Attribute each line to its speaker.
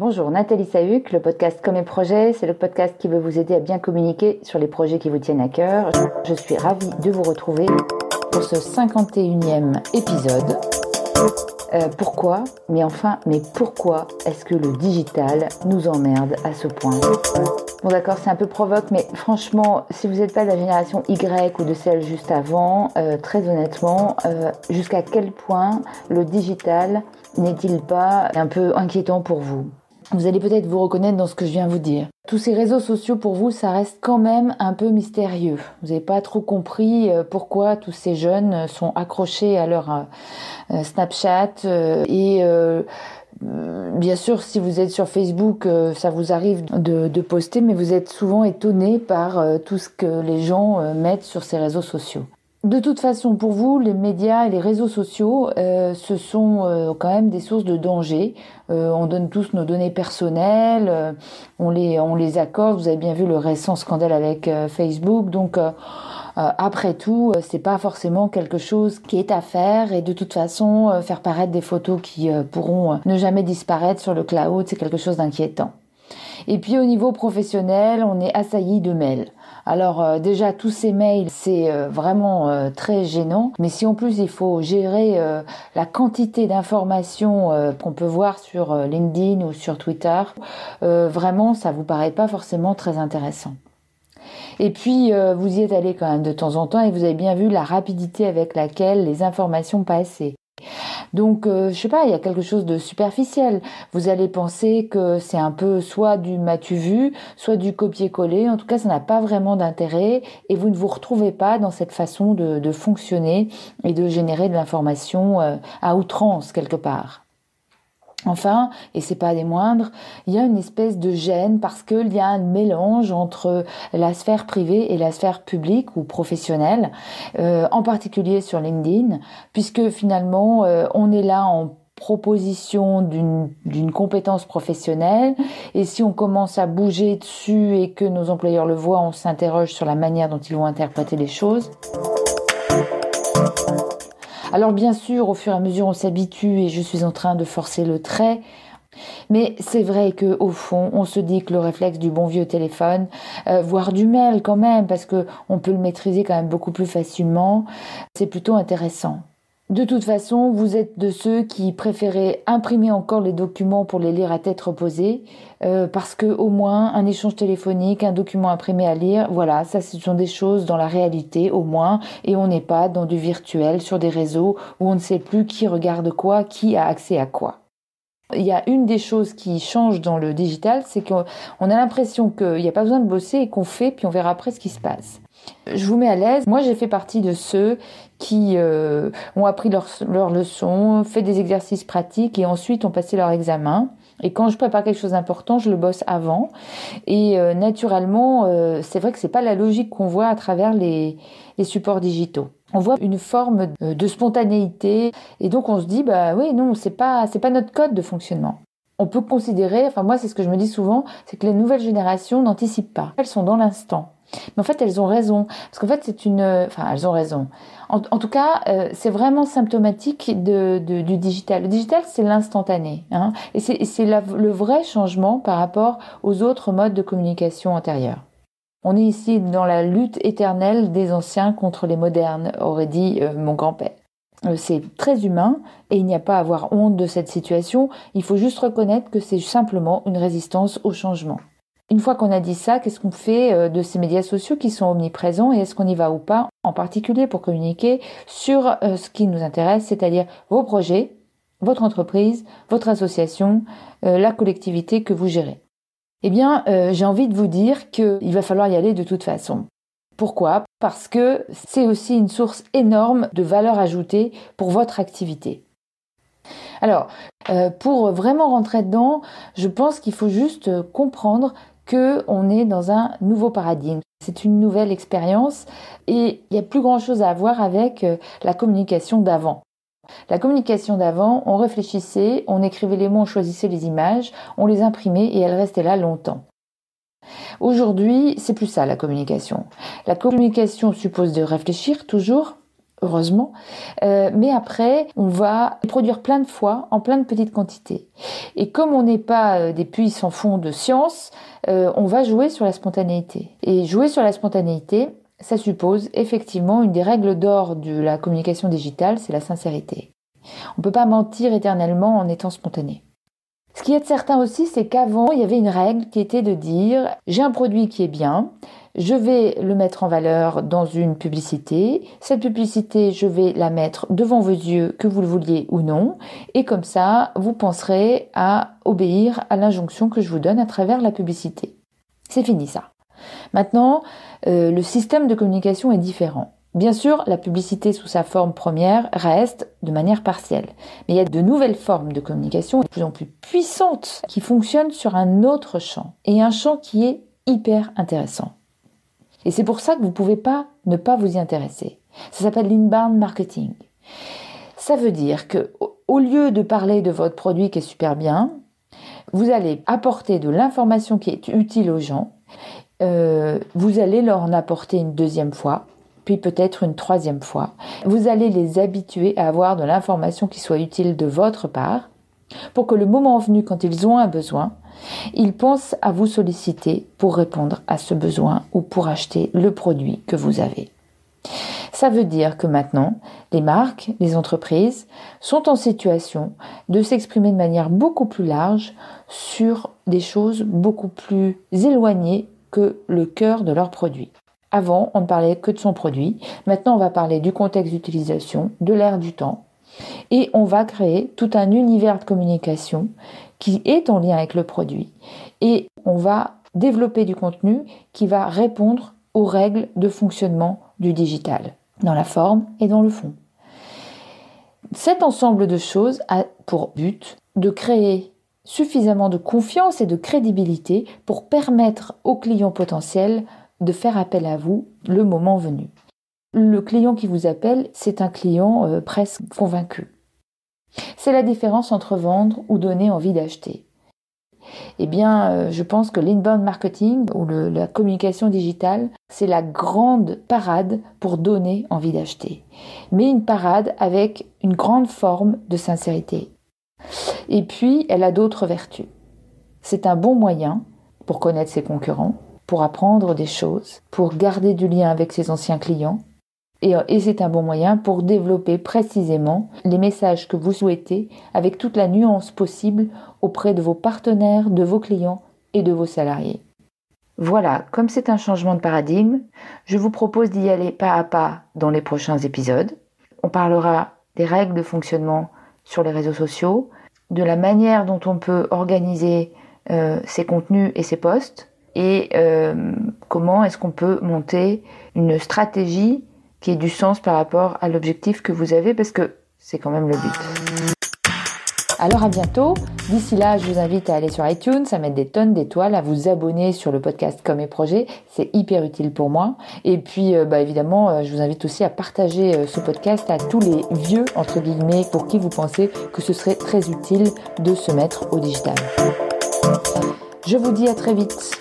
Speaker 1: Bonjour, Nathalie Sahuc, le podcast Comme et Projet, c'est le podcast qui veut vous aider à bien communiquer sur les projets qui vous tiennent à cœur. Je suis ravie de vous retrouver pour ce 51e épisode. Euh, pourquoi Mais enfin, mais pourquoi est-ce que le digital nous emmerde à ce point? Bon d'accord, c'est un peu provoque, mais franchement, si vous n'êtes pas de la génération Y ou de celle juste avant, euh, très honnêtement, euh, jusqu'à quel point le digital n'est-il pas un peu inquiétant pour vous? Vous allez peut-être vous reconnaître dans ce que je viens vous dire. Tous ces réseaux sociaux pour vous, ça reste quand même un peu mystérieux. Vous n'avez pas trop compris euh, pourquoi tous ces jeunes sont accrochés à leur euh, euh, Snapchat et bien sûr, si vous êtes sur Facebook, ça vous arrive de, de poster, mais vous êtes souvent étonné par tout ce que les gens mettent sur ces réseaux sociaux. De toute façon, pour vous, les médias et les réseaux sociaux, euh, ce sont euh, quand même des sources de danger. Euh, on donne tous nos données personnelles, on les on les accorde. Vous avez bien vu le récent scandale avec Facebook. Donc après tout, c'est pas forcément quelque chose qui est à faire. Et de toute façon, faire paraître des photos qui pourront ne jamais disparaître sur le cloud, c'est quelque chose d'inquiétant. Et puis au niveau professionnel, on est assailli de mails. Alors euh, déjà tous ces mails, c'est euh, vraiment euh, très gênant. Mais si en plus il faut gérer la quantité d'informations qu'on peut voir sur LinkedIn ou sur Twitter, vraiment ça vous paraît pas forcément très intéressant. Et puis, vous y êtes allé quand même de temps en temps et vous avez bien vu la rapidité avec laquelle les informations passaient. Donc, euh, je sais pas, il y a quelque chose de superficiel. Vous allez penser que c'est un peu soit du matu vu, soit du copier-coller. En tout cas, ça n'a pas vraiment d'intérêt et vous ne vous retrouvez pas dans cette façon de, fonctionner et de générer de l'information euh, à outrance quelque part. Enfin, et c'est pas des moindres, il y a une espèce de gêne parce qu'il y a un mélange entre la sphère privée et la sphère publique ou professionnelle, euh, en particulier sur LinkedIn, puisque finalement euh, on est là en proposition d'une compétence professionnelle et si on commence à bouger dessus et que nos employeurs le voient, on s'interroge sur la manière dont ils vont interpréter les choses. Alors bien sûr, au fur et à mesure, on s'habitue et je suis en train de forcer le trait. Mais c'est vrai que au fond, on se dit que le réflexe du bon vieux téléphone, euh, voire du mail quand même, parce que on peut le maîtriser quand même beaucoup plus facilement, c'est plutôt intéressant. De toute façon, vous êtes de ceux qui préféraient imprimer encore les documents pour les lire à tête reposée, euh, parce que au moins un échange téléphonique, un document imprimé à lire, voilà, ça ce sont des choses dans la réalité au moins, et on n'est pas dans du virtuel sur des réseaux où on ne sait plus qui regarde quoi, qui a accès à quoi. Il y a une des choses qui change dans le digital, c'est qu'on a l'impression qu'il n'y a pas besoin de bosser et qu'on fait, puis on verra après ce qui se passe. Je vous mets à l'aise. Moi, j'ai fait partie de ceux qui euh, ont appris leurs leur leçons, fait des exercices pratiques et ensuite ont passé leur examen. Et quand je prépare quelque chose d'important, je le bosse avant. Et euh, naturellement, euh, c'est vrai que c'est pas la logique qu'on voit à travers les, les supports digitaux. On voit une forme de spontanéité et donc on se dit bah oui non c'est pas c'est pas notre code de fonctionnement on peut considérer, enfin moi c'est ce que je me dis souvent, c'est que les nouvelles générations n'anticipent pas. Elles sont dans l'instant. Mais en fait, elles ont raison. Parce qu'en fait, c'est une... Enfin, elles ont raison. En, tout cas, euh, c'est vraiment symptomatique de, du digital. Le digital, c'est l'instantané. Hein, et c'est le vrai changement par rapport aux autres modes de communication antérieurs. On est ici dans la lutte éternelle des anciens contre les modernes, aurait dit euh, mon grand-père. Euh, c'est très humain et il n'y a pas à avoir honte de cette situation. Il faut juste reconnaître que c'est simplement une résistance au changement. Une fois qu'on a dit ça, qu'est-ce qu'on fait euh, de ces médias sociaux qui sont omniprésents et est-ce qu'on y va ou pas, en particulier pour communiquer sur euh, ce qui nous intéresse, c'est-à-dire vos projets, votre entreprise, votre association, euh, la collectivité que vous gérez Eh bien, j'ai envie de vous dire qu'il va falloir y aller de toute façon. Pourquoi? Parce que c'est aussi une source énorme de valeur ajoutée pour votre activité. Alors, pour vraiment rentrer dedans, je pense qu'il faut juste comprendre on est dans un nouveau paradigme. C'est une nouvelle expérience et il n'y a plus grand chose à voir avec euh, la communication d'avant. La communication d'avant, on réfléchissait, on écrivait les mots, on choisissait les images, on les imprimait et elles restaient là longtemps. Aujourd'hui, c'est plus ça la communication. La communication suppose de réfléchir toujours, heureusement. Euh, mais après, on va produire plein de fois en plein de petites quantités. Et comme on n'est pas euh, des puits sans fond de science, euh, on va jouer sur la spontanéité. Et jouer sur la spontanéité, ça suppose effectivement une des règles d'or de la communication digitale, c'est la sincérité. On ne peut pas mentir éternellement en étant spontané. Ce qui est certain aussi, c'est qu'avant, il y avait une règle qui était de dire j'ai un produit qui est bien, je vais le mettre en valeur dans une publicité. Cette publicité, je vais la mettre devant vos yeux, que vous le vouliez ou non. Et comme ça, vous penserez à obéir à l'injonction que je vous donne à travers la publicité. C'est fini ça. Maintenant, euh, le système de communication est différent. Bien sûr, la publicité sous sa forme première reste de manière partielle. Mais il y a de nouvelles formes de communication de plus en plus puissantes qui fonctionnent sur un autre champ. Et un champ qui est hyper intéressant. Et c'est pour ça que vous ne pouvez pas ne pas vous y intéresser. Ça s'appelle l'inbound marketing. Ça veut dire que au lieu de parler de votre produit qui est super bien, vous allez apporter de l'information qui est utile aux gens. Euh, vous allez leur en apporter une deuxième fois, puis peut-être une troisième fois. Vous allez les habituer à avoir de l'information qui soit utile de votre part, pour que le moment venu, quand ils ont un besoin, ils pensent à vous solliciter pour répondre à ce besoin ou pour acheter le produit que vous avez. Ça veut dire que maintenant, les marques, les entreprises sont en situation de s'exprimer de manière beaucoup plus large sur des choses beaucoup plus éloignées que le cœur de leur produit. Avant, on ne parlait que de son produit. Maintenant, on va parler du contexte d'utilisation, de l'ère du temps. Et on va créer tout un univers de communication qui est en lien avec le produit. Et on va développer du contenu qui va répondre aux règles de fonctionnement du digital, dans la forme et dans le fond. Cet ensemble de choses a pour but de créer suffisamment de confiance et de crédibilité pour permettre aux clients potentiels de faire appel à vous le moment venu. Le client qui vous appelle, c'est un client euh, presque convaincu. C'est la différence entre vendre ou donner envie d'acheter. Eh bien, euh, je pense que l'inbound marketing ou la communication digitale, c'est la grande parade pour donner envie d'acheter. Mais une parade avec une grande forme de sincérité. Et puis, elle a d'autres vertus. C'est un bon moyen pour connaître ses concurrents, pour apprendre des choses, pour garder du lien avec ses anciens clients, euh, et, c'est un bon moyen pour développer précisément les messages que vous souhaitez avec toute la nuance possible auprès de vos partenaires, de vos clients et de vos salariés. Voilà, comme c'est un changement de paradigme, je vous propose d'y aller pas à pas dans les prochains épisodes. On parlera des règles de fonctionnement sur les réseaux sociaux, de la manière dont on peut organiser euh, ses contenus et ses posts, et euh, comment est-ce qu'on peut monter une stratégie qui ait du sens par rapport à l'objectif que vous avez parce que c'est quand même le but. Alors à bientôt. D'ici là, je vous invite à aller sur iTunes, à mettre des tonnes d'étoiles, à vous abonner sur le podcast Comme et Projet. C'est hyper utile pour moi. Et puis, euh, bah, évidemment, euh, je vous invite aussi à partager euh, ce podcast à tous les vieux, entre guillemets, pour qui vous pensez que ce serait très utile de se mettre au digital. Je vous dis à très vite.